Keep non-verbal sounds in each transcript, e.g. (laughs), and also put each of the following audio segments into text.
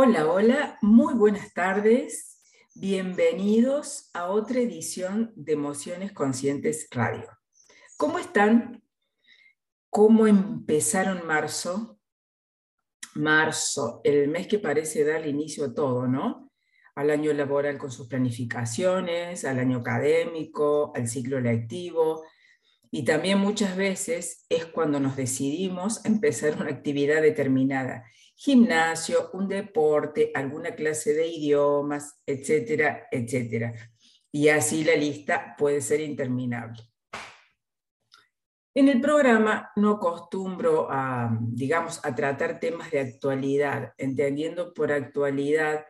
Hola, hola, muy buenas tardes. Bienvenidos a otra edición de Emociones Conscientes Radio. ¿Cómo están? ¿Cómo empezaron marzo? Marzo, el mes que parece dar inicio a todo, ¿no? Al año laboral con sus planificaciones, al año académico, al ciclo lectivo. Y también muchas veces es cuando nos decidimos a empezar una actividad determinada gimnasio, un deporte, alguna clase de idiomas, etcétera, etcétera. Y así la lista puede ser interminable. En el programa no acostumbro a, digamos, a tratar temas de actualidad, entendiendo por actualidad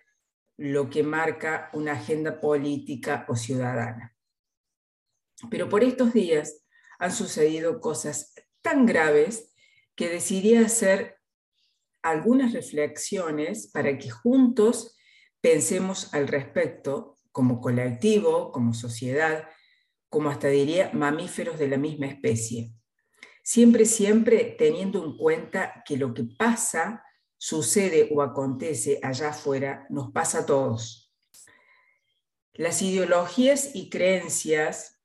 lo que marca una agenda política o ciudadana. Pero por estos días han sucedido cosas tan graves que decidí hacer algunas reflexiones para que juntos pensemos al respecto como colectivo, como sociedad, como hasta diría mamíferos de la misma especie. Siempre, siempre teniendo en cuenta que lo que pasa, sucede o acontece allá afuera, nos pasa a todos. Las ideologías y creencias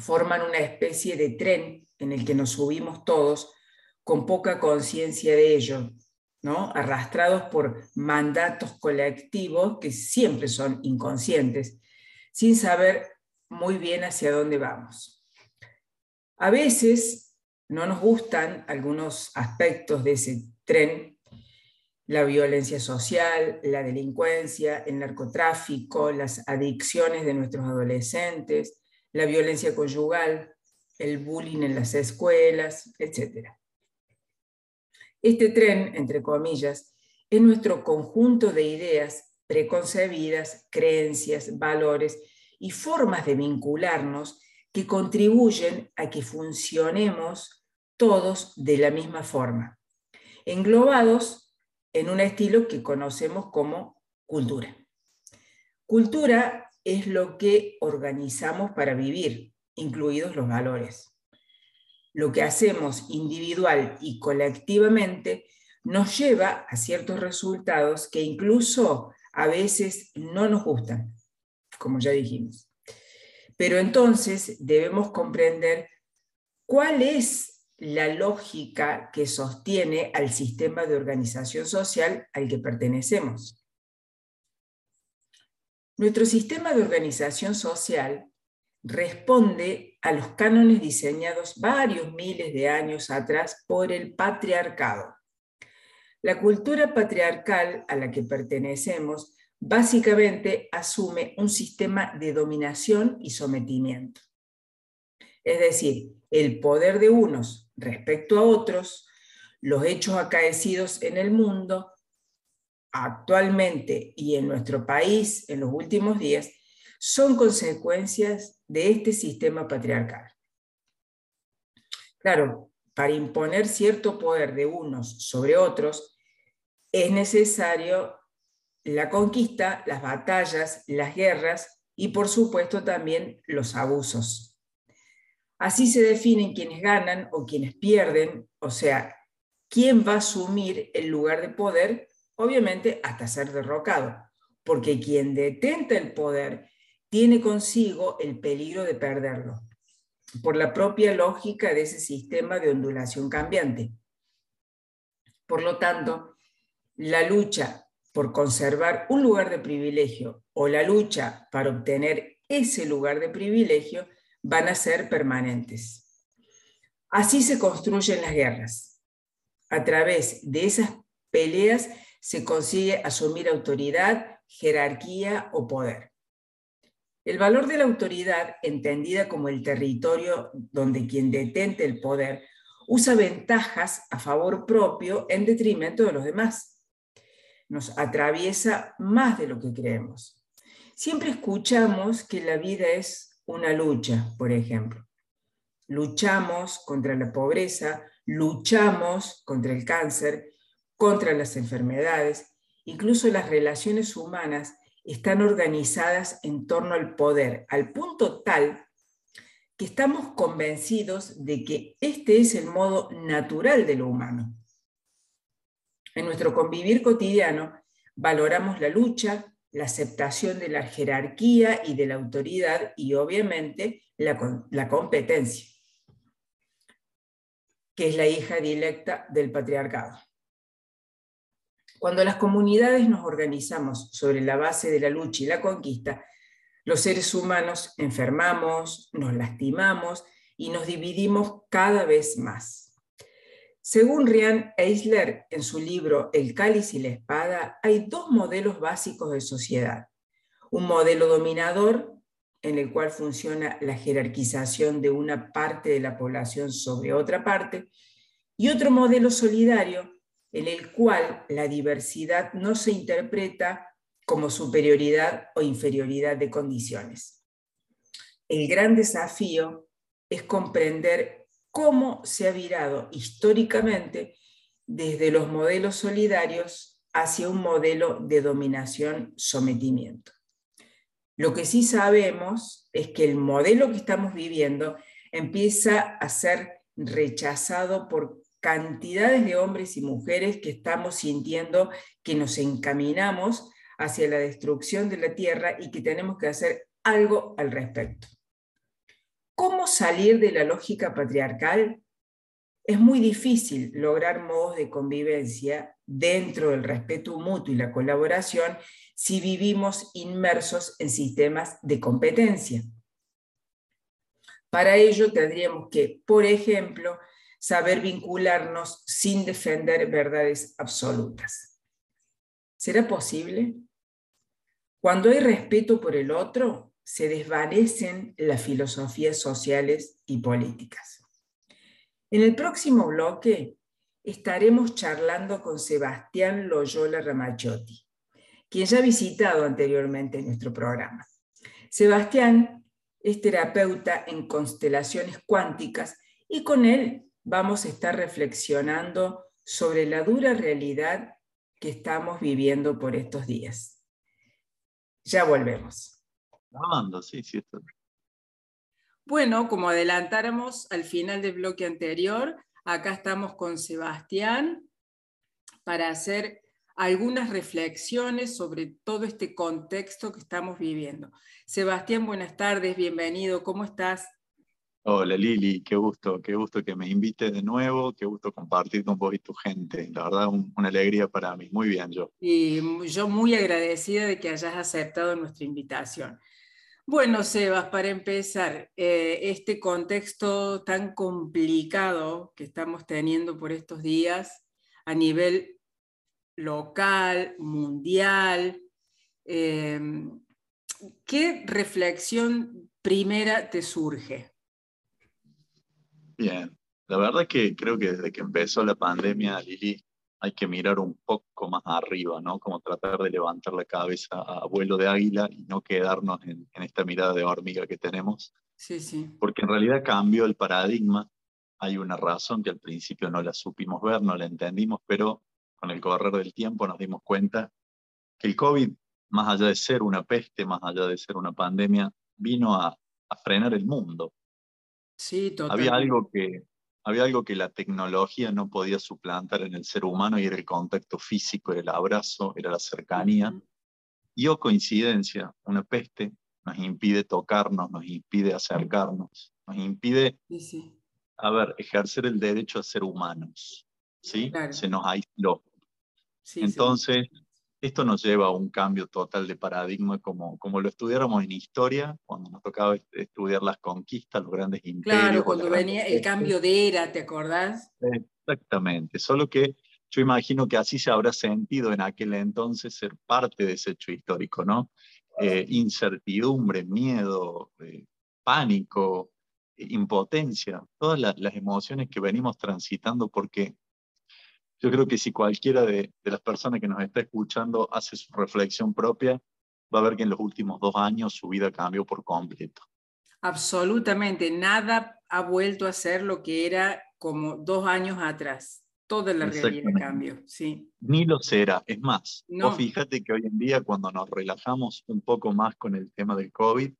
forman una especie de tren en el que nos subimos todos con poca conciencia de ello, ¿no? arrastrados por mandatos colectivos que siempre son inconscientes, sin saber muy bien hacia dónde vamos. A veces no nos gustan algunos aspectos de ese tren, la violencia social, la delincuencia, el narcotráfico, las adicciones de nuestros adolescentes, la violencia conyugal, el bullying en las escuelas, etc. Este tren, entre comillas, es nuestro conjunto de ideas preconcebidas, creencias, valores y formas de vincularnos que contribuyen a que funcionemos todos de la misma forma, englobados en un estilo que conocemos como cultura. Cultura es lo que organizamos para vivir, incluidos los valores lo que hacemos individual y colectivamente nos lleva a ciertos resultados que incluso a veces no nos gustan, como ya dijimos. Pero entonces debemos comprender cuál es la lógica que sostiene al sistema de organización social al que pertenecemos. Nuestro sistema de organización social responde a los cánones diseñados varios miles de años atrás por el patriarcado. La cultura patriarcal a la que pertenecemos básicamente asume un sistema de dominación y sometimiento. Es decir, el poder de unos respecto a otros, los hechos acaecidos en el mundo, actualmente y en nuestro país en los últimos días, son consecuencias de este sistema patriarcal. Claro, para imponer cierto poder de unos sobre otros, es necesario la conquista, las batallas, las guerras y por supuesto también los abusos. Así se definen quienes ganan o quienes pierden, o sea, quién va a asumir el lugar de poder, obviamente hasta ser derrocado, porque quien detenta el poder tiene consigo el peligro de perderlo, por la propia lógica de ese sistema de ondulación cambiante. Por lo tanto, la lucha por conservar un lugar de privilegio o la lucha para obtener ese lugar de privilegio van a ser permanentes. Así se construyen las guerras. A través de esas peleas se consigue asumir autoridad, jerarquía o poder. El valor de la autoridad, entendida como el territorio donde quien detente el poder usa ventajas a favor propio en detrimento de los demás. Nos atraviesa más de lo que creemos. Siempre escuchamos que la vida es una lucha, por ejemplo. Luchamos contra la pobreza, luchamos contra el cáncer, contra las enfermedades, incluso las relaciones humanas están organizadas en torno al poder, al punto tal que estamos convencidos de que este es el modo natural de lo humano. En nuestro convivir cotidiano valoramos la lucha, la aceptación de la jerarquía y de la autoridad y obviamente la, competencia, que es la hija directa del patriarcado. Cuando las comunidades nos organizamos sobre la base de la lucha y la conquista, los seres humanos enfermamos, nos lastimamos y nos dividimos cada vez más. Según Rian Eisler, en su libro El cáliz y la espada, hay dos modelos básicos de sociedad. Un modelo dominador, en el cual funciona la jerarquización de una parte de la población sobre otra parte, y otro modelo solidario, en el cual la diversidad no se interpreta como superioridad o inferioridad de condiciones. El gran desafío es comprender cómo se ha virado históricamente desde los modelos solidarios hacia un modelo de dominación-sometimiento. Lo que sí sabemos es que el modelo que estamos viviendo empieza a ser rechazado por cantidades de hombres y mujeres que estamos sintiendo que nos encaminamos hacia la destrucción de la tierra y que tenemos que hacer algo al respecto. ¿Cómo salir de la lógica patriarcal? Es muy difícil lograr modos de convivencia dentro del respeto mutuo y la colaboración si vivimos inmersos en sistemas de competencia. Para ello tendríamos que, por ejemplo, saber vincularnos sin defender verdades absolutas. ¿Será posible? Cuando hay respeto por el otro, se desvanecen las filosofías sociales y políticas. En el próximo bloque estaremos charlando con Sebastián Loyola Ramachiotti, quien ya ha visitado anteriormente nuestro programa. Sebastián es terapeuta en constelaciones cuánticas y con él vamos a estar reflexionando sobre la dura realidad que estamos viviendo por estos días. Ya volvemos sí, sí. Bueno, como adelantáramos al final del bloque anterior, acá estamos con Sebastián para hacer algunas reflexiones sobre todo este contexto que estamos viviendo. Sebastián, buenas tardes, bienvenido, ¿cómo estás? Hola Lili, qué gusto, qué gusto que me invites de nuevo, qué gusto compartir con vos y tu gente. La verdad, una alegría para mí. Muy bien, yo. Y yo muy agradecida de que hayas aceptado nuestra invitación. Bueno, Sebas, para empezar, eh, este contexto tan complicado que estamos teniendo por estos días a nivel local, mundial, em, ¿qué reflexión primera te surge? Bien, la verdad que creo que desde que empezó la pandemia, Lili, hay que mirar un poco más arriba, ¿no? Como tratar de levantar la cabeza a vuelo de águila y no quedarnos en, esta mirada de hormiga que tenemos. Sí, sí. Porque en realidad cambió el paradigma. Hay una razón que al principio no la supimos ver, no la entendimos, pero con el correr del tiempo nos dimos cuenta que el COVID, más allá de ser una peste, más allá de ser una pandemia, vino a, a frenar el mundo. Sí, totalmente. Había algo que, había algo que la tecnología no podía suplantar en el ser humano y era el contacto físico, era el abrazo, era la cercanía. Y o coincidencia, una peste nos impide tocarnos, nos impide acercarnos, nos impide, a ver, ejercer el derecho a ser humanos. ¿sí? Se nos aisló. Entonces, esto nos lleva a un cambio total de paradigma, como, como lo estudiáramos en historia, cuando nos tocaba estudiar las conquistas, los grandes imperios. Claro, cuando venía el cambio de era, ¿te acordás? Exactamente, solo que yo imagino que así se habrá sentido en aquel entonces ser parte de ese hecho histórico, ¿no? Eh, incertidumbre, miedo, eh, pánico, impotencia, todas las emociones que venimos transitando porque yo creo que si cualquiera de, las personas que nos está escuchando hace su reflexión propia, va a ver que en los últimos dos años su vida cambió por completo. Absolutamente, nada ha vuelto a ser lo que era como dos años atrás. Toda la realidad cambió, sí. Ni lo será, es más. No. fíjate que hoy en día cuando nos relajamos un poco más con el tema del COVID,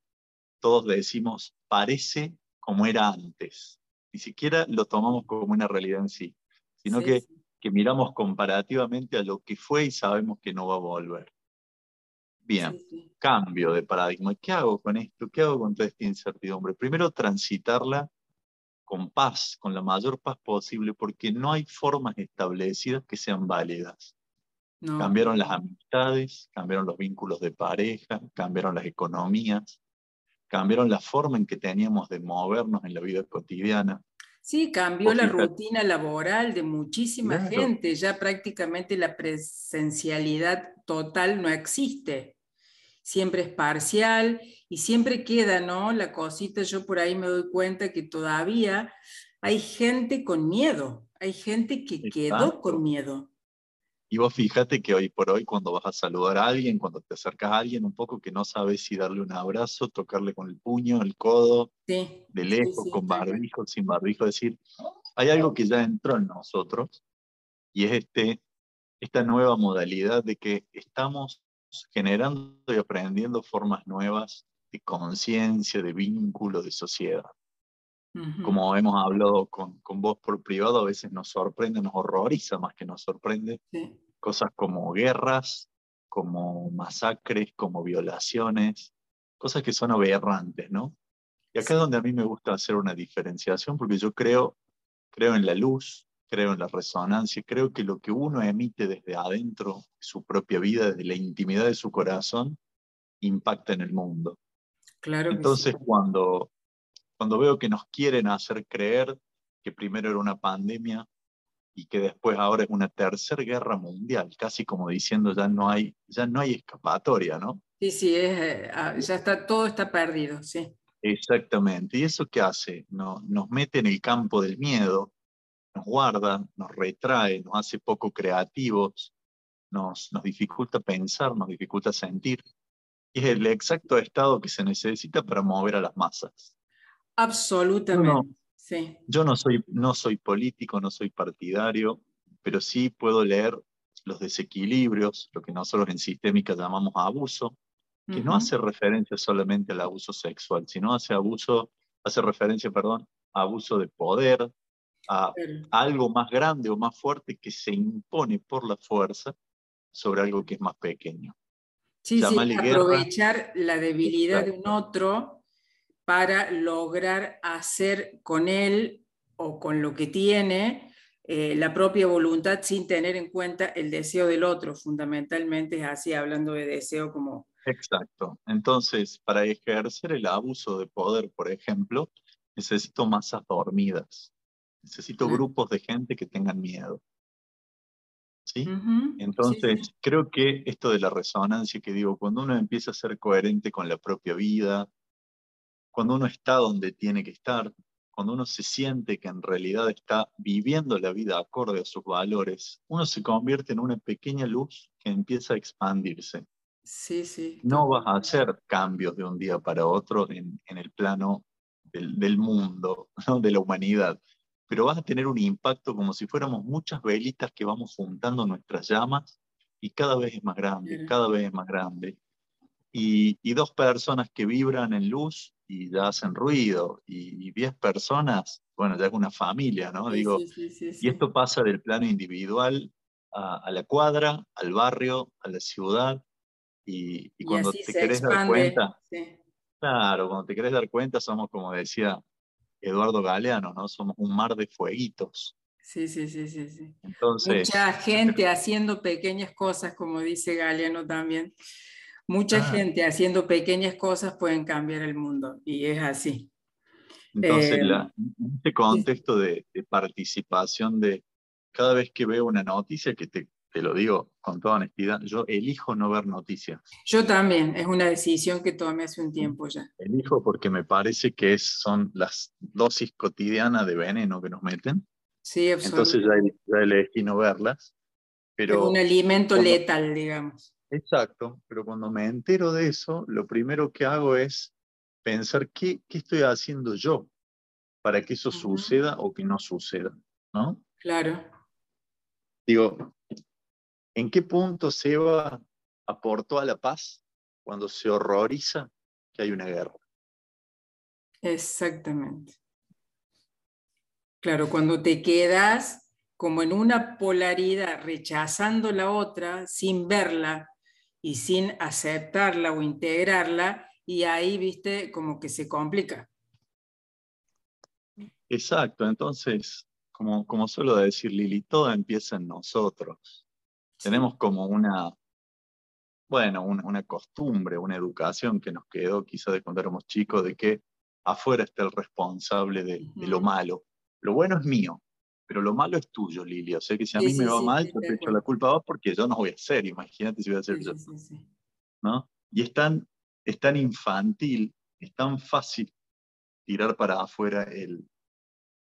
todos decimos, parece como era antes. Ni siquiera lo tomamos como una realidad en sí, sino que que miramos comparativamente a lo que fue y sabemos que no va a volver. Bien, cambio de paradigma. ¿Qué hago con esto? ¿Qué hago con toda esta incertidumbre? Primero, transitarla con paz, con la mayor paz posible, porque no hay formas establecidas que sean válidas. Cambiaron las amistades, cambiaron los vínculos de pareja, cambiaron las economías, cambiaron la forma en que teníamos de movernos en la vida cotidiana. Sí, cambió la rutina laboral de muchísima gente, ya prácticamente la presencialidad total no existe. Siempre es parcial y siempre queda, ¿no? La cosita, yo por ahí me doy cuenta que todavía hay gente con miedo, hay gente que quedó con miedo. Y vos fíjate que hoy por hoy cuando vas a saludar a alguien, cuando te acercas a alguien, un poco que no sabes si darle un abrazo, tocarle con el puño, el codo, de lejos, con barbijo, sin barbijo, es decir, hay algo que ya entró en nosotros y es este, esta nueva modalidad de que estamos generando y aprendiendo formas nuevas de conciencia, de vínculo, de sociedad. Como hemos hablado con, con, vos por privado, a veces nos sorprende, nos horroriza más que nos sorprende. Cosas como guerras, como masacres, como violaciones, cosas que son aberrantes, ¿no? Y acá es donde a mí me gusta hacer una diferenciación, porque yo creo, creo en la luz, creo en la resonancia, creo que lo que uno emite desde adentro de su propia vida, desde la intimidad de su corazón, impacta en el mundo. Claro Entonces, cuando, cuando veo que nos quieren hacer creer que primero era una pandemia y que después ahora es una tercera guerra mundial, casi como diciendo ya no hay, ya no hay escapatoria, ¿no? Sí, sí, eh, ah, ya está, todo está perdido, sí. Exactamente. ¿Y eso qué hace? No, nos mete en el campo del miedo, nos guarda, nos retrae, nos hace poco creativos, nos, nos dificulta pensar, nos dificulta sentir. Y es el exacto estado que se necesita para mover a las masas. Absolutamente. sí. Yo no soy, no soy político, no soy partidario, pero sí puedo leer los desequilibrios, lo que nosotros en sistémica llamamos abuso, que no hace referencia solamente al abuso sexual, sino hace abuso, hace referencia, perdón, a abuso de poder, a, algo más grande o más fuerte que se impone por la fuerza sobre algo que es más pequeño. Sí, sí, aprovechar la debilidad de un otro para lograr hacer con él o con lo que tiene eh, la propia voluntad sin tener en cuenta el deseo del otro. Fundamentalmente es así, hablando de deseo como... Exacto. Entonces, para ejercer el abuso de poder, por ejemplo, necesito masas dormidas. Necesito grupos de gente que tengan miedo. ¿Sí? Entonces, creo que esto de la resonancia que digo, cuando uno empieza a ser coherente con la propia vida, cuando uno está donde tiene que estar, cuando uno se siente que en realidad está viviendo la vida acorde a sus valores, uno se convierte en una pequeña luz que empieza a expandirse. Sí, sí. No vas a hacer cambios de un día para otro en, el plano del, mundo, (laughs) de la humanidad, pero vas a tener un impacto como si fuéramos muchas velitas que vamos juntando nuestras llamas y cada vez es más grande, cada vez es más grande. Y, y dos personas que vibran en luz y ya hacen ruido, y 10 personas, bueno, ya es una familia, ¿no? Digo, y esto pasa del plano individual a, la cuadra, al barrio, a la ciudad, y, y cuando te querés dar cuenta, claro, cuando te querés dar cuenta somos, como decía Eduardo Galeano, ¿no? Somos un mar de fueguitos. Sí, sí, sí, sí. sí. Entonces, Mucha gente haciendo pequeñas cosas, como dice Galeano también. Mucha ah. gente haciendo pequeñas cosas pueden cambiar el mundo y es así. Entonces, eh, en este contexto de, participación de cada vez que veo una noticia, que te, te, lo digo con toda honestidad, yo elijo no ver noticias. Yo también, es una decisión que tomé hace un tiempo ya. Elijo porque me parece que es, son las dosis cotidianas de veneno que nos meten. Sí, absolutamente. Entonces ya, ya elegí no verlas. Pero es un alimento letal, digamos. Exacto, pero cuando me entero de eso, lo primero que hago es pensar qué, qué estoy haciendo yo para que eso suceda o que no suceda, ¿no? Claro. Digo, ¿en qué punto Seba aportó a la paz cuando se horroriza que hay una guerra? Exactamente. Claro, cuando te quedas como en una polaridad, rechazando la otra, sin verla y sin aceptarla o integrarla, y ahí, viste, como que se complica. Exacto, entonces, como, como suelo decir Lili, todo empieza en nosotros. Tenemos como una, bueno, una, costumbre, una educación que nos quedó quizá de cuando éramos chicos, de que afuera está el responsable de, lo malo. Lo bueno es mío, pero lo malo es tuyo, Lilia. O sea que si a mí me va mal, yo te echo la culpa a vos porque yo no voy a hacer, imagínate si voy a hacer yo. ¿No? Y es tan, es tan infantil, es tan fácil tirar para afuera el,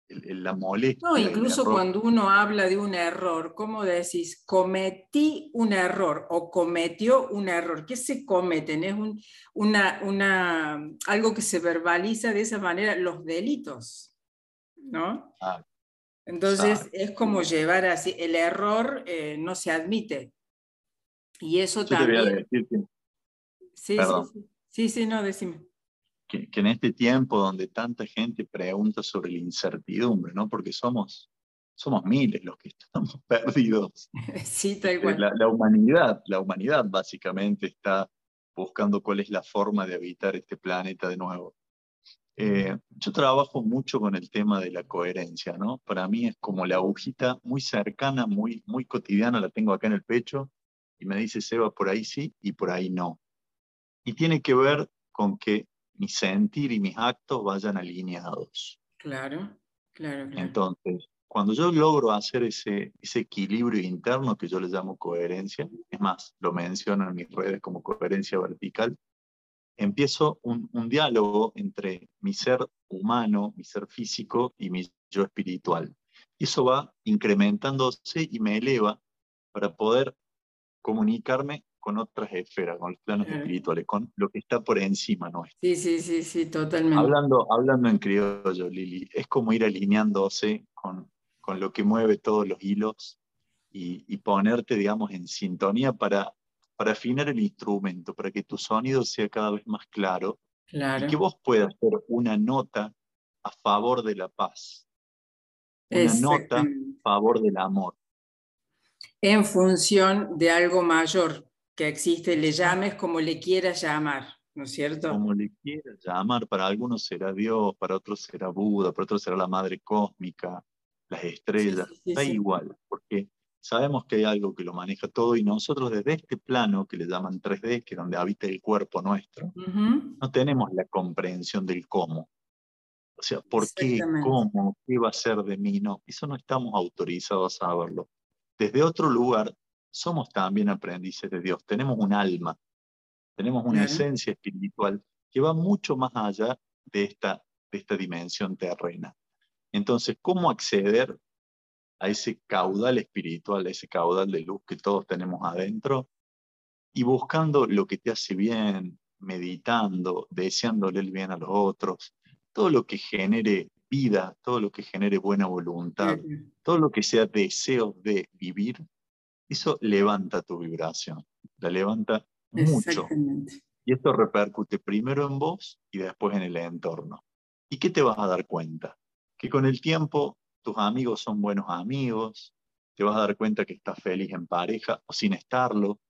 la molestia. No, incluso cuando uno habla de un error, ¿cómo decís? Cometí un error o cometió un error. ¿Qué se cometen? Es un, una, una, algo que se verbaliza de esa manera, los delitos, ¿no? Ah, Entonces es como llevar así, el error eh, no se admite. Y eso también... sí, sí, sí, sí, sí, no, decime que, en este tiempo donde tanta gente pregunta sobre la incertidumbre, ¿no? Porque somos, somos miles los que (laughs) estamos perdidos. (laughs) Sí, tal cual. La, la, humanidad, la humanidad básicamente está buscando cuál es la forma de habitar este planeta de nuevo. Eh, yo trabajo mucho con el tema de la coherencia, ¿no? Para mí es como la agujita muy cercana, muy, muy cotidiana, la tengo acá en el pecho y me dice, Seba, por ahí sí y por ahí no. Y tiene que ver con que mi sentir y mis actos vayan alineados. Claro, claro, claro. Entonces, cuando yo logro hacer ese, ese equilibrio interno que yo le llamo coherencia, es más, lo menciono en mis redes como coherencia vertical, empiezo un, un diálogo entre mi ser humano, mi ser físico y mi yo espiritual. Y eso va incrementándose y me eleva para poder comunicarme con otras esferas, con los planos espirituales, con lo que está por encima nuestro. Sí, sí, sí, sí, totalmente. Hablando, hablando en criollo, Lili, es como ir alineándose con, con lo que mueve todos los hilos y, y, ponerte, digamos, en sintonía para, para afinar el instrumento, para que tu sonido sea cada vez más claro claro. y que vos puedas hacer una nota a favor de la paz, una nota a favor del amor. En función de algo mayor, que existe, le llames como le quieras llamar, ¿no es cierto? Como le quieras llamar, para algunos será Dios, para otros será Buda, para otros será la Madre Cósmica, las estrellas, da igual, porque sabemos que hay algo que lo maneja todo y nosotros desde este plano que le llaman 3D, que es donde habita el cuerpo nuestro, no tenemos la comprensión del cómo. O sea, ¿por qué? ¿Cómo? ¿Qué va a ser de mí? No, eso no estamos autorizados a saberlo. Desde otro lugar somos también aprendices de Dios, tenemos un alma, tenemos una esencia espiritual que va mucho más allá de esta, de esta dimensión terrena. Entonces, ¿cómo acceder a ese caudal espiritual, a ese caudal de luz que todos tenemos adentro? Y buscando lo que te hace bien, meditando, deseándole el bien a los otros, todo lo que genere vida, todo lo que genere buena voluntad, todo lo que sea deseo de vivir, eso levanta tu vibración, la levanta mucho. Y esto repercute primero en vos y después en el entorno. ¿Y qué te vas a dar cuenta? Que con el tiempo tus amigos son buenos amigos, te vas a dar cuenta que estás feliz en pareja o sin estarlo,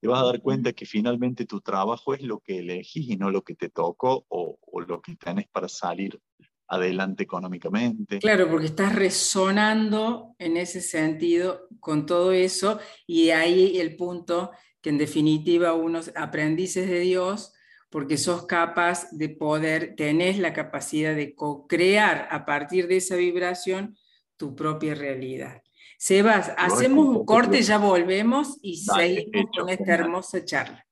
te vas a dar cuenta que finalmente tu trabajo es lo que elegís y no lo que te tocó o, o lo que tenés para salir adelante económicamente. Claro, porque estás resonando en ese sentido con todo eso y ahí el punto que en definitiva unos aprendices de Dios, porque sos capaz de poder, tenés la capacidad de co-crear a partir de esa vibración tu propia realidad. Sebas, hacemos un corte, ya volvemos y seguimos con esta hermosa charla.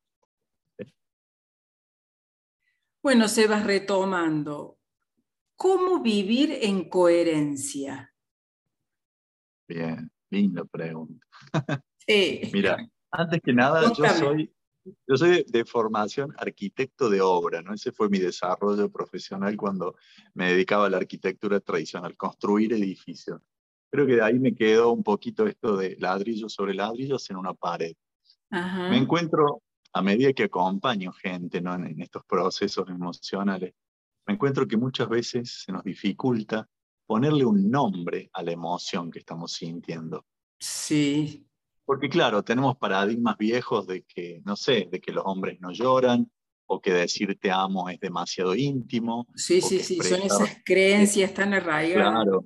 Bueno, Sebas, retomando, ¿Cómo vivir en coherencia? Bien, linda pregunta. Sí. Mira, antes que nada, yo soy, yo soy de formación arquitecto de obra, ¿no? Ese fue mi desarrollo profesional cuando me dedicaba a la arquitectura tradicional, construir edificios. Creo que de ahí me quedó un poquito esto de ladrillos sobre ladrillos en una pared. Me encuentro, a medida que acompaño gente ¿no? en estos procesos emocionales, me encuentro que muchas veces se nos dificulta ponerle un nombre a la emoción que estamos sintiendo. Sí. Porque claro, tenemos paradigmas viejos de que, no sé, de que los hombres no lloran, o que decir te amo es demasiado íntimo. Sí, sí, sí, son esas creencias tan arraigadas. Claro,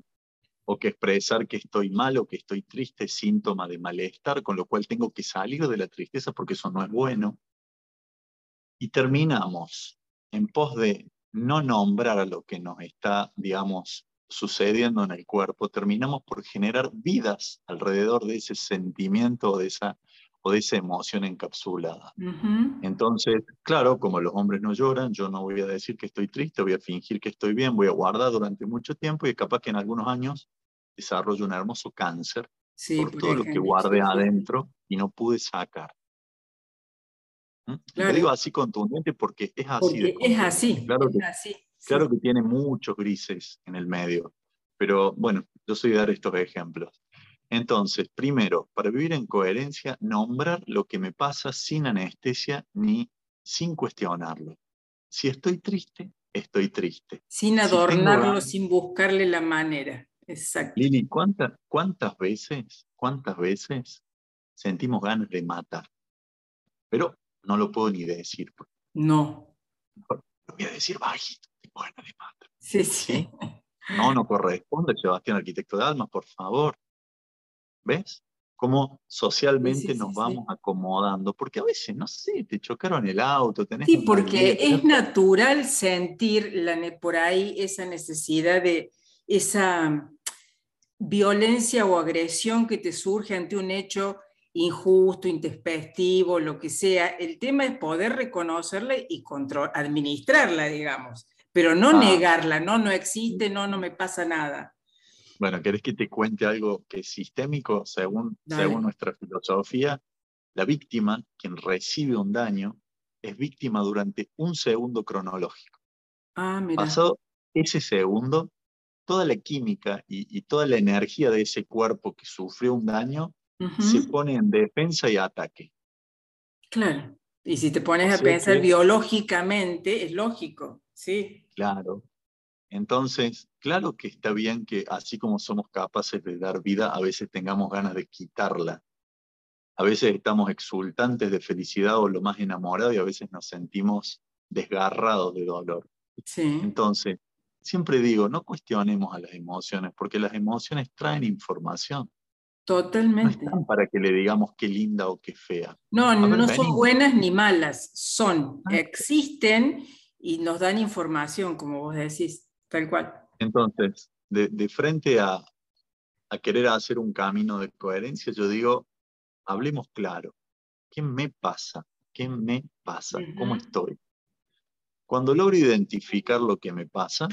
o que expresar que estoy mal o que estoy triste es síntoma de malestar, con lo cual tengo que salir de la tristeza porque eso no es bueno. Y terminamos en pos de no nombrar lo que nos está, digamos, sucediendo en el cuerpo, terminamos por generar vidas alrededor de ese sentimiento o de esa, o de esa emoción encapsulada. Entonces, claro, como los hombres no lloran, yo no voy a decir que estoy triste, voy a fingir que estoy bien, voy a guardar durante mucho tiempo y capaz que en algunos años desarrollo un hermoso cáncer por, todo lo que guardé adentro y no pude sacar. ¿Mm? Lo digo así contundente porque es así. es así. Claro, que, así. Claro que tiene muchos grises en el medio, pero bueno, yo soy de dar estos ejemplos. Entonces, primero, para vivir en coherencia, nombrar lo que me pasa sin anestesia ni sin cuestionarlo. Si estoy triste, estoy triste. Sin adornarlo, sin buscarle la manera. Exacto. Lili, ¿cuántas, ¿cuántas veces, cuántas veces sentimos ganas de matar? Pero no lo puedo ni decir. No. Lo voy a decir bajito, tengo ganas de matar. Sí, sí. No, no corresponde, Sebastián, arquitecto de almas, por favor. ¿Ves? Cómo socialmente nos vamos acomodando, porque a veces, no sé, te chocaron el auto, tenés... Sí, porque es natural sentir la, por ahí esa necesidad de esa violencia o agresión que te surge ante un hecho injusto, intempestivo, lo que sea. El tema es poder reconocerla y control, administrarla, digamos, pero no ah. negarla, no, no existe, no, no me pasa nada. Bueno, ¿querés que te cuente algo que es sistémico según, según nuestra filosofía? La víctima, quien recibe un daño, es víctima durante un segundo cronológico. Ah, mira. Pasado ese segundo, toda la química y, toda la energía de ese cuerpo que sufrió un daño se pone en defensa y ataque. Claro. Y si te pones a pensar biológicamente, es lógico, sí. Claro. Entonces, claro que está bien que así como somos capaces de dar vida, a veces tengamos ganas de quitarla. A veces estamos exultantes de felicidad o lo más enamorados y a veces nos sentimos desgarrados de dolor. Sí. Entonces, siempre digo, no cuestionemos a las emociones, porque las emociones traen información. Totalmente. No están para que le digamos qué linda o qué fea. No, no son buenas ni malas, son, ah. existen y nos dan información, como vos decís, tal cual. Entonces, de, frente a, a querer hacer un camino de coherencia, yo digo, hablemos claro. ¿Qué me pasa? ¿Qué me pasa? ¿Cómo estoy? Cuando logro identificar lo que me pasa,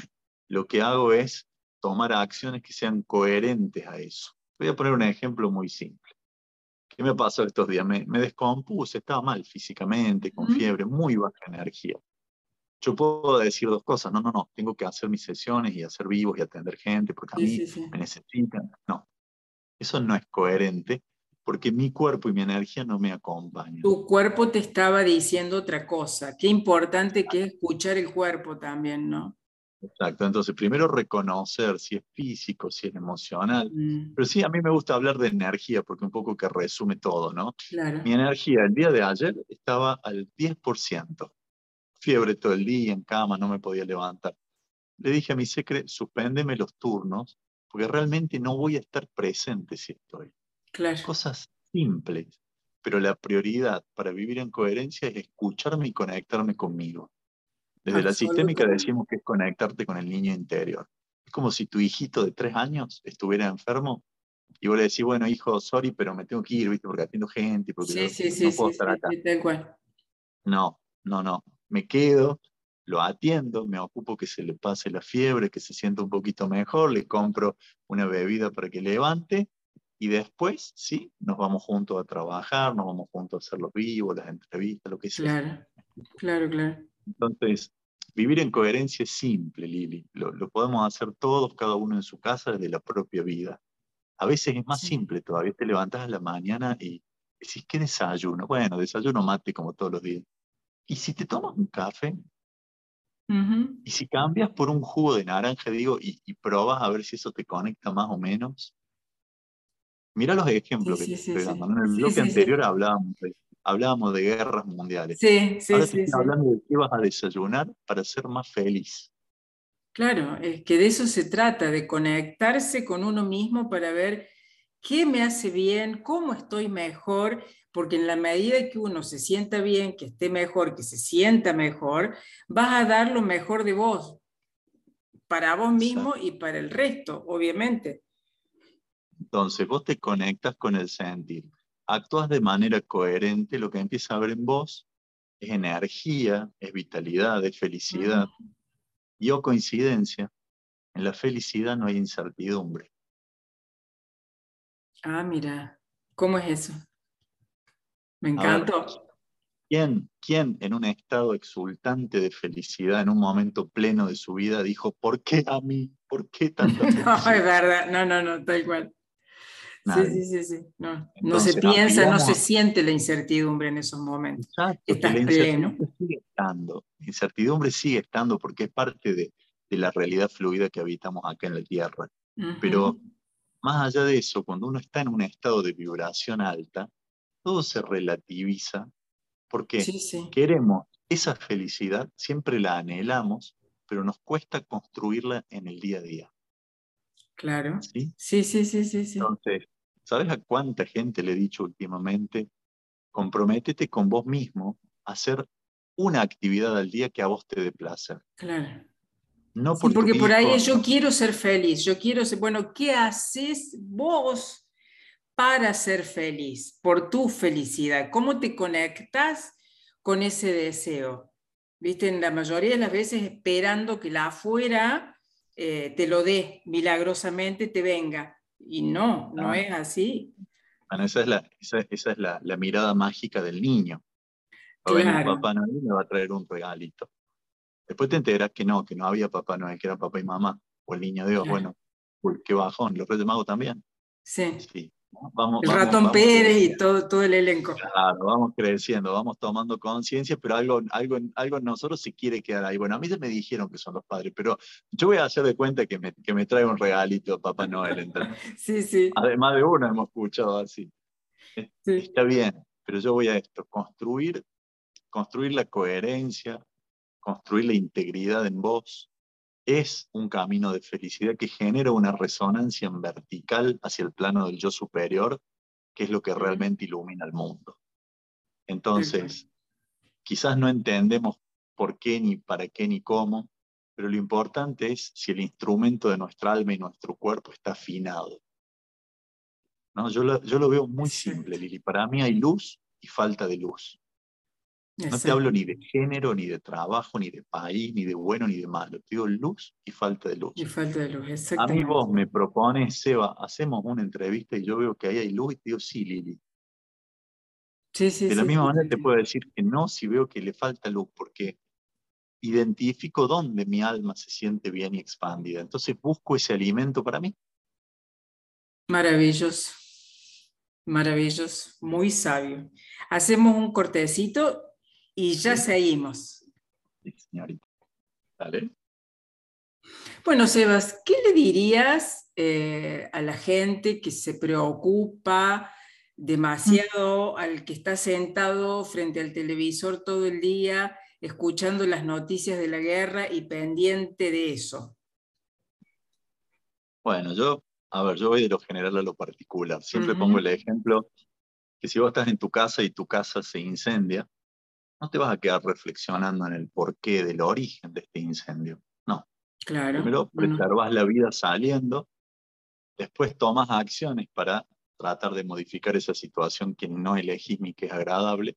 lo que hago es tomar acciones que sean coherentes a eso. Voy a poner un ejemplo muy simple. ¿Qué me pasó estos días? Me, descompuse, estaba mal físicamente, con fiebre, muy baja energía. Yo puedo decir dos cosas, no, no, no, tengo que hacer mis sesiones y hacer vivos y atender gente porque a mí me necesitan. No, eso no es coherente porque mi cuerpo y mi energía no me acompañan. Tu cuerpo te estaba diciendo otra cosa. Qué importante que es escuchar el cuerpo también, ¿no? Exacto, entonces primero reconocer si es físico, si es emocional, mm. pero sí, a mí me gusta hablar de energía porque un poco que resume todo, ¿no? Mi energía el día de ayer estaba al 10%, fiebre todo el día, en cama, no me podía levantar. Le dije a mi secre, suspéndeme los turnos porque realmente no voy a estar presente si estoy. Claro. Cosas simples, pero la prioridad para vivir en coherencia es escucharme y conectarme conmigo. Desde la sistémica decimos que es conectarte con el niño interior. Es como si tu hijito de tres años estuviera enfermo y vos le decís, bueno, hijo, sorry, pero me tengo que ir, ¿viste? Porque atiendo gente, porque no, puedo estar acá. No, no, no. Me quedo, lo atiendo, me ocupo que se le pase la fiebre, que se sienta un poquito mejor, le compro una bebida para que levante y después, sí, nos vamos juntos a trabajar, nos vamos juntos a hacer los vivos, las entrevistas, lo que sea. Claro, claro, claro. Entonces, vivir en coherencia es simple, Lili. Lo, podemos hacer todos, cada uno en su casa, desde la propia vida. A veces es más simple todavía. Te levantas a la mañana y decís, ¿qué desayuno? Bueno, desayuno mate como todos los días. ¿Y si te tomas un café? Y si cambias por un jugo de naranja, digo, y, y, probas a ver si eso te conecta más o menos. Mira los ejemplos que te estoy dando. En el bloque anterior hablábamos de, hablábamos de guerras mundiales. Sí, sí, Ahora sí. te estoy hablando de qué vas a desayunar para ser más feliz. Claro, es que de eso se trata, de conectarse con uno mismo para ver qué me hace bien, cómo estoy mejor, porque en la medida que uno se sienta bien, que esté mejor, que se sienta mejor, vas a dar lo mejor de vos, para vos mismo y para el resto, obviamente. Entonces, vos te conectas con el sentir, actúas de manera coherente, lo que empieza a ver en vos es energía, es vitalidad, es felicidad. Y o coincidencia, en la felicidad no hay incertidumbre. Ah, mira, ¿cómo es eso? Me encantó. ¿quién, ¿Quién en un estado exultante de felicidad, en un momento pleno de su vida, dijo, ¿por qué a mí? ¿Por qué tanta (laughs) no, es verdad, no, no, no, tal cual. Sí, sí, sí, sí. No, Entonces, no se piensa, no se siente la incertidumbre en esos momentos. Exacto, Estás la pleno. sigue estando. La incertidumbre sigue estando porque es parte de, de, la realidad fluida que habitamos acá en la Tierra. Uh -huh. Pero más allá de eso, cuando uno está en un estado de vibración alta, todo se relativiza porque sí, sí. queremos esa felicidad, siempre la anhelamos, pero nos cuesta construirla en el día a día. Claro. ¿Sí? Sí, sí, sí, sí, sí. Entonces, ¿sabes a cuánta gente le he dicho últimamente? Comprométete con vos mismo a hacer una actividad al día que a vos te dé placer. Claro. No por sí, porque por ahí es, yo quiero ser feliz, yo quiero ser, bueno, ¿qué haces vos para ser feliz, por tu felicidad? ¿Cómo te conectas con ese deseo? Viste, en la mayoría de las veces esperando que la afuera eh, te lo dé milagrosamente, te venga. Y no, no Ah. es así. Bueno, esa es, la, esa, esa es la, la mirada mágica del niño. Claro. Papá Noel me va a traer un regalito. Después te enteras que no, que no había Papá Noel, que era papá y mamá, o el niño Dios. Claro. Bueno, qué bajón, los Reyes Magos también. Sí. Sí. Vamos, El vamos- ratón vamos Pérez y todo, todo el elenco. Claro, vamos creciendo, vamos tomando conciencia, pero algo, algo, algo en nosotros se quiere quedar ahí. Bueno, a mí se me dijeron que son los padres, pero yo voy a hacer de cuenta que me, que me trae un regalito Papá Noel. ¿entendés? (laughs) Sí, sí. Además de uno hemos escuchado así. sí. Está bien, pero yo voy a esto, construir, construir la coherencia, construir la integridad en vos, es un camino de felicidad que genera una resonancia en vertical hacia el plano del yo superior, que es lo que realmente ilumina el mundo. Entonces, quizás no entendemos por qué, ni para qué, ni cómo, pero lo importante es si el instrumento de nuestra alma y nuestro cuerpo está afinado. ¿No? Yo, lo, yo lo veo muy simple, Lili. Para mí hay luz y falta de luz. No te hablo ni de género, ni de trabajo, ni de país, ni de bueno, ni de malo. Te digo luz y falta de luz. Y falta de luz, A mí exactamente. vos me propones, Seba, hacemos una entrevista y yo veo que ahí hay luz y te digo, sí, Lili. Sí, sí, De la sí, misma manera te puedo decir que no si veo que le falta luz, porque identifico dónde mi alma se siente bien y expandida. Entonces busco ese alimento para mí. Maravilloso. Maravilloso. Muy sabio. Hacemos un cortecito y ya Sí. seguimos. Sí, señorita. Dale. Bueno, Sebas, ¿qué le dirías eh, a la gente que se preocupa demasiado, al que está sentado frente al televisor todo el día, escuchando las noticias de la guerra y pendiente de eso? Bueno, yo, a ver, yo voy de lo general a lo particular. Siempre pongo el ejemplo que si vos estás en tu casa y tu casa se incendia, no te vas a quedar reflexionando en el porqué del origen de este incendio. No. Claro. Primero, preservas la vida saliendo, después tomas acciones para tratar de modificar esa situación que no elegís ni que es agradable.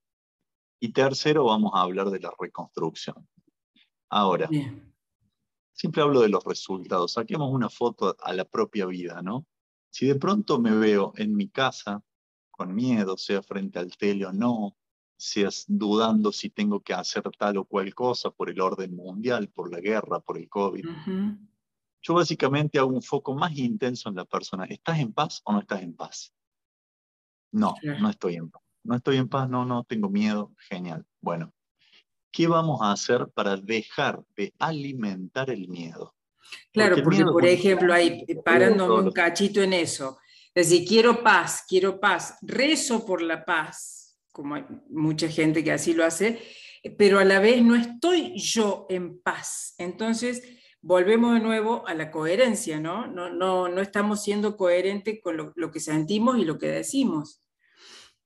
Y tercero, vamos a hablar de la reconstrucción. Ahora, bien. siempre hablo de los resultados. Saquemos una foto a la propia vida, ¿no? Si de pronto me veo en mi casa con miedo, sea frente al tele o no, seas dudando si tengo que hacer tal o cual cosa por el orden mundial, por la guerra, por el COVID, yo básicamente hago un foco más intenso en la persona. ¿Estás en paz o no estás en paz? No, Claro. no estoy en paz. No estoy en paz, no, no, tengo miedo. Genial. Bueno, ¿qué vamos a hacer para dejar de alimentar el miedo? Claro, porque, por ejemplo, ahí parándome un cachito en eso, es decir, quiero paz, quiero paz, rezo por la paz, como hay mucha gente que así lo hace, pero a la vez no estoy yo en paz. Entonces, volvemos de nuevo a la coherencia, ¿no? No, no, no estamos siendo coherentes con lo, lo, que sentimos y lo que decimos.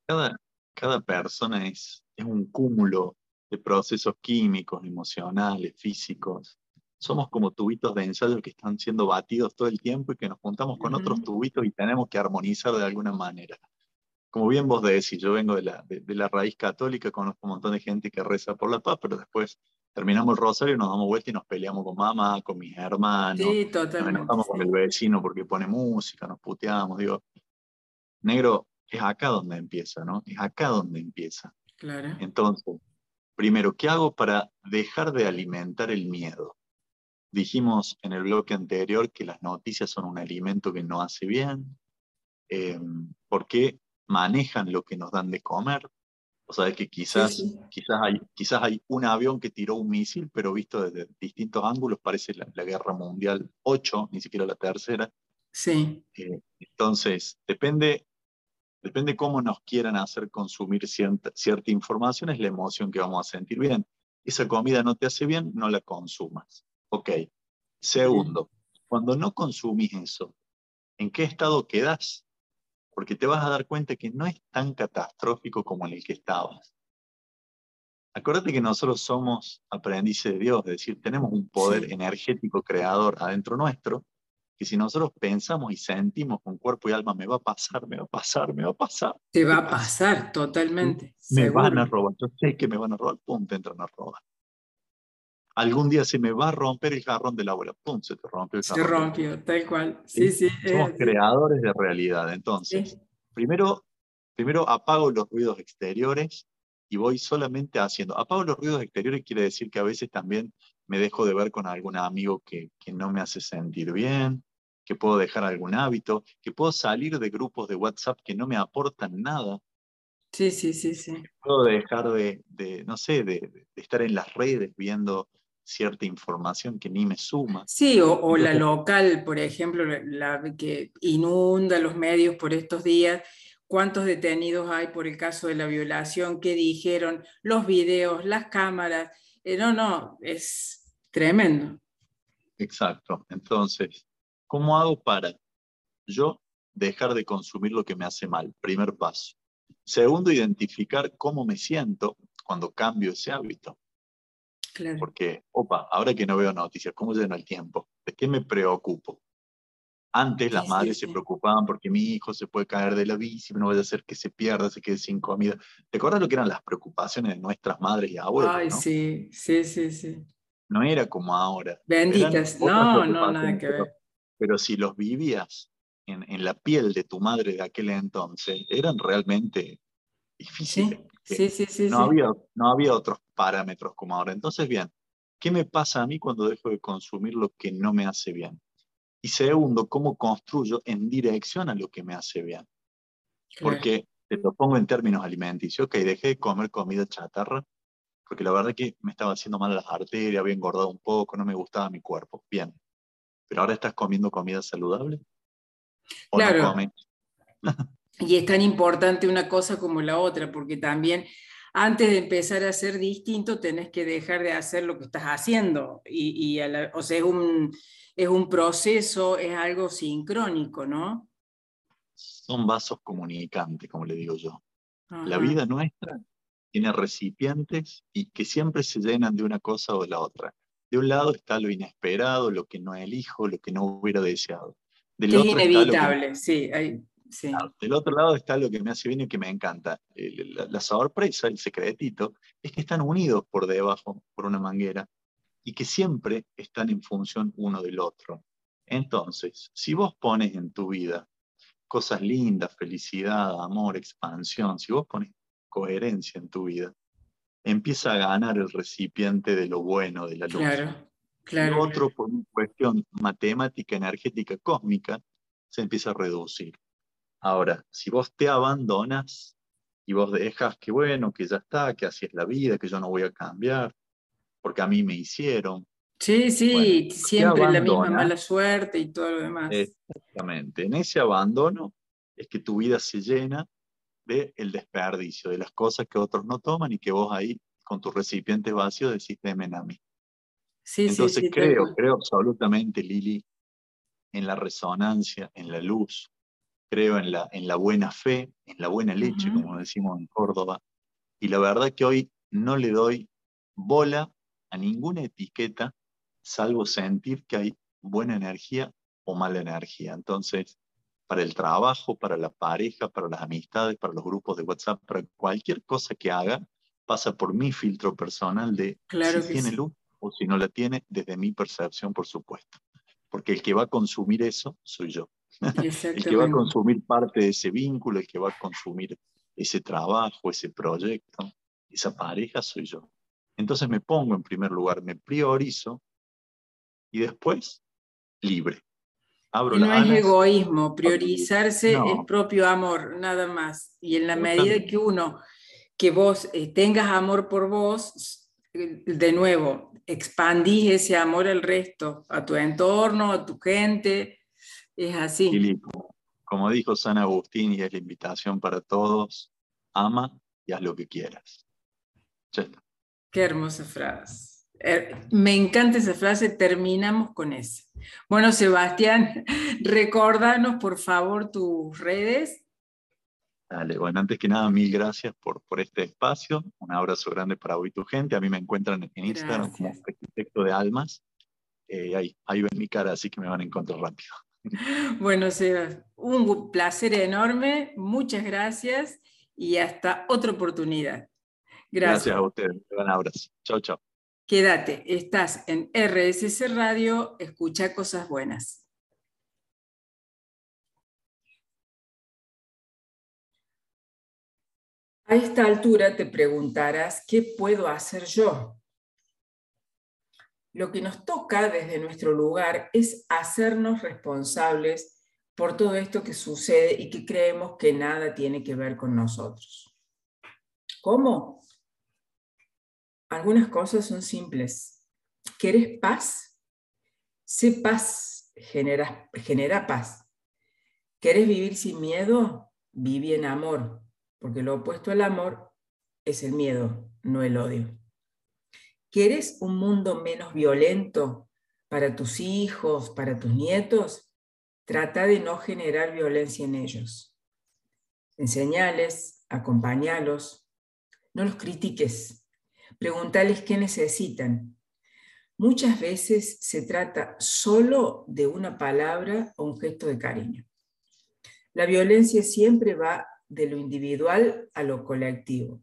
Cada, cada persona es, es un cúmulo de procesos químicos, emocionales, físicos. Somos como tubitos de ensayo que están siendo batidos todo el tiempo y que nos juntamos con otros tubitos y tenemos que armonizar de alguna manera. Como bien vos decís, yo vengo de la, de, la raíz católica, conozco un montón de gente que reza por la paz, pero después terminamos el rosario, nos damos vuelta y nos peleamos con mamá, con mis hermanos, sí, totalmente, nos enojamos con el vecino porque pone música, nos puteamos, digo, negro, es acá donde empieza, ¿no? Es acá donde empieza. Claro. Entonces, Primero, ¿qué hago para dejar de alimentar el miedo? Dijimos en el bloque anterior que las noticias son un alimento que no hace bien. Eh, ¿Por qué manejan lo que nos dan de comer? O sea, que quizás, Quizás, hay, quizás hay un avión que tiró un misil, pero visto desde distintos ángulos parece la, Guerra Mundial 8, ni siquiera la tercera. Sí. Eh, entonces, depende Depende cómo nos quieran hacer consumir cierta, cierta información, es la emoción que vamos a sentir bien. Esa comida no te hace bien, no la consumas. Ok. Segundo, cuando no consumís eso, ¿en qué estado quedas? Porque te vas a dar cuenta que no es tan catastrófico como en el que estabas. Acuérdate que nosotros somos aprendices de Dios, es decir, tenemos un poder energético creador adentro nuestro que si nosotros pensamos y sentimos con cuerpo y alma, me va a pasar, me va a pasar, me va a pasar. Te va a pasar, totalmente. Me van a robar, yo sé que me van a robar, pum, te entran a robar. Algún día se me va a romper el jarrón de la abuela, pum, se te rompió el jarrón. Se rompió, tal cual. Sí, sí. Somos creadores de realidad. Entonces, primero, primero apago los ruidos exteriores y voy solamente haciendo. Apago los ruidos exteriores quiere decir que a veces también me dejo de ver con algún amigo que, que no me hace sentir bien, que puedo dejar algún hábito, que puedo salir de grupos de WhatsApp que no me aportan nada. Sí, sí, sí, sí. puedo dejar de, de no sé, de, estar en las redes viendo cierta información que ni me suma. Sí, o, la local, por ejemplo, la, que inunda los medios por estos días. ¿Cuántos detenidos hay por el caso de la violación? ¿Qué dijeron? Los videos, las cámaras. Eh, no, no, es tremendo. Exacto. Entonces, ¿Cómo hago para yo dejar de consumir lo que me hace mal? Primer paso. Segundo, identificar cómo me siento cuando cambio ese hábito. Claro. Porque, opa, ahora que no veo noticias, ¿cómo lleno el tiempo? ¿De qué me preocupo? Antes las madres se preocupaban porque mi hijo se puede caer de la bici, no vaya a ser que se pierda, se quede sin comida. ¿Te acuerdas lo que eran las preocupaciones de nuestras madres y abuelas? Ay, sí, sí, sí, sí. No era como ahora. Benditas, no, no, nada que ver pero si los vivías en, en, la piel de tu madre de aquel entonces, eran realmente difíciles. Sí, sí, sí. no, Había, no había otros parámetros como ahora. Entonces, bien, ¿qué me pasa a mí cuando dejo de consumir lo que no me hace bien? Y segundo, ¿cómo construyo en dirección a lo que me hace bien? Porque te lo pongo en términos alimenticios, ok, dejé de comer comida chatarra, porque la verdad es que me estaba haciendo mal las arterias, había engordado un poco, no me gustaba mi cuerpo. Bien, pero ahora estás comiendo comida saludable. claro. (laughs) y es tan importante una cosa como la otra, porque también antes de empezar a ser distinto tenés que dejar de hacer lo que estás haciendo. Y, o sea, es un, es un proceso, es algo sincrónico, ¿no? Son vasos comunicantes, como le digo yo. La vida nuestra tiene recipientes y que siempre se llenan de una cosa o de la otra. De un lado está lo inesperado, lo que no elijo, lo que no hubiera deseado. Del es inevitable, sí, sí. del otro lado está lo que me hace bien y que me encanta. La, sorpresa, el secretito, es que están unidos por debajo, por una manguera, y que siempre están en función uno del otro. Entonces, si vos pones en tu vida cosas lindas, felicidad, amor, expansión, si vos pones coherencia en tu vida, empieza a ganar el recipiente de lo bueno, de la luz. Claro, claro. Lo otro, por una cuestión matemática, energética, cósmica, se empieza a reducir. Ahora, si vos te abandonas y vos dejas que, bueno, que ya está, que así es la vida, que yo no voy a cambiar, porque a mí me hicieron. Sí, sí, siempre la misma mala suerte y todo lo demás. Exactamente. En ese abandono es que tu vida se llena de el desperdicio, de las cosas que otros no toman y que vos ahí con tu recipiente vacío decís, demen a mí. Sí, Entonces sí, creo, creo absolutamente, Lili, en la resonancia, en la luz, creo en la, en la buena fe, en la buena leche, como decimos en Córdoba. Y la verdad que hoy no le doy bola a ninguna etiqueta, salvo sentir que hay buena energía o mala energía. Entonces, para el trabajo, para la pareja, para las amistades, para los grupos de WhatsApp, para cualquier cosa que haga, pasa por mi filtro personal de si tiene luz o si no la tiene, desde mi percepción, por supuesto. Porque el que va a consumir eso soy yo. El que va a consumir parte de ese vínculo, el que va a consumir ese trabajo, ese proyecto, esa pareja soy yo. Entonces me pongo en primer lugar, me priorizo y después libre. Abro no es egoísmo, priorizarse el propio amor, nada más. Y en la medida que uno, que vos eh, tengas amor por vos, eh, de nuevo, expandís ese amor al resto, a tu entorno, a tu gente, es así. como dijo San Agustín, y es la invitación para todos, ama y haz lo que quieras. Qué hermosa frase. Er, me encanta esa frase, terminamos con eso. Bueno, Sebastián, (laughs) recórdanos por favor tus redes. Dale, bueno, antes que nada, mil gracias por, por este espacio. Un abrazo grande para hoy tu gente. A mí me encuentran en Instagram como arquitecto de almas. Eh, ahí, ahí ven mi cara, así que me van a encontrar rápido. (laughs) Bueno, Seba, un placer enorme. Muchas gracias y hasta otra oportunidad. Gracias, a ustedes. Un abrazo. Chao, chao. Quédate, estás en RSC Radio, escucha cosas buenas. A esta altura te preguntarás, ¿qué puedo hacer yo? Lo que nos toca desde nuestro lugar es hacernos responsables por todo esto que sucede y que creemos que nada tiene que ver con nosotros. ¿Cómo? Algunas cosas son simples. ¿Quieres paz? Sé paz, genera, paz. ¿Quieres vivir sin miedo? Vive en amor, porque lo opuesto al amor es el miedo, no el odio. ¿Quieres un mundo menos violento para tus hijos, para tus nietos? Trata de no generar violencia en ellos. Enseñales, acompañalos, no los critiques, Preguntales qué necesitan. Muchas veces se trata solo de una palabra o un gesto de cariño. La violencia siempre va de lo individual a lo colectivo,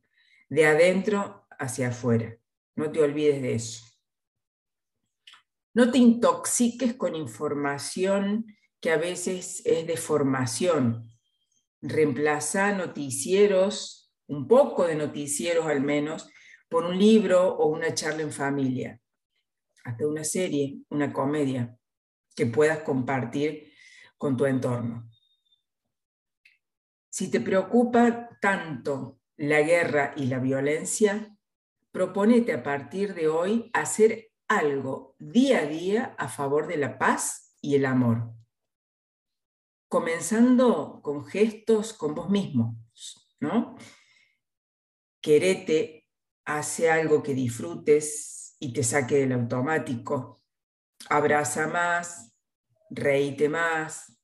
de adentro hacia afuera. No te olvides de eso. No te intoxiques con información que a veces es de formación. Reemplaza noticieros, un poco de noticieros al menos, por un libro o una charla en familia, hasta una serie, una comedia que puedas compartir con tu entorno. Si te preocupa tanto la guerra y la violencia, propónete a partir de hoy hacer algo día a día a favor de la paz y el amor. Comenzando con gestos con vos mismo, ¿no? Querete hace algo que disfrutes y te saque del automático. Abraza más, reíte más,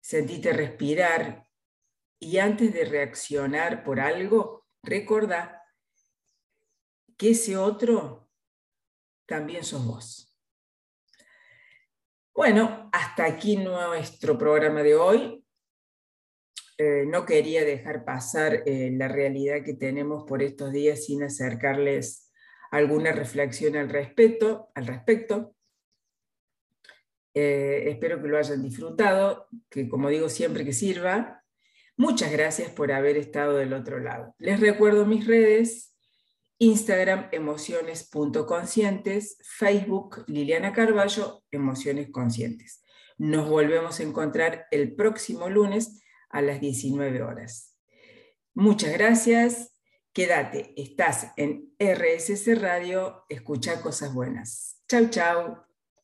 sentite respirar y antes de reaccionar por algo, recuerda que ese otro también sos vos. Bueno, hasta aquí nuestro programa de hoy. Eh, no quería dejar pasar eh, la realidad que tenemos por estos días sin acercarles alguna reflexión al respecto. Al respecto. Eh, espero que lo hayan disfrutado, que como digo siempre que sirva. Muchas gracias por haber estado del otro lado. Les recuerdo mis redes, Instagram emociones.conscientes, Facebook Liliana Carballo, Emociones Conscientes. Nos volvemos a encontrar el próximo lunes a las 19 horas. Muchas gracias Quédate, estás en RSS Radio, escucha cosas buenas. Chau, chau.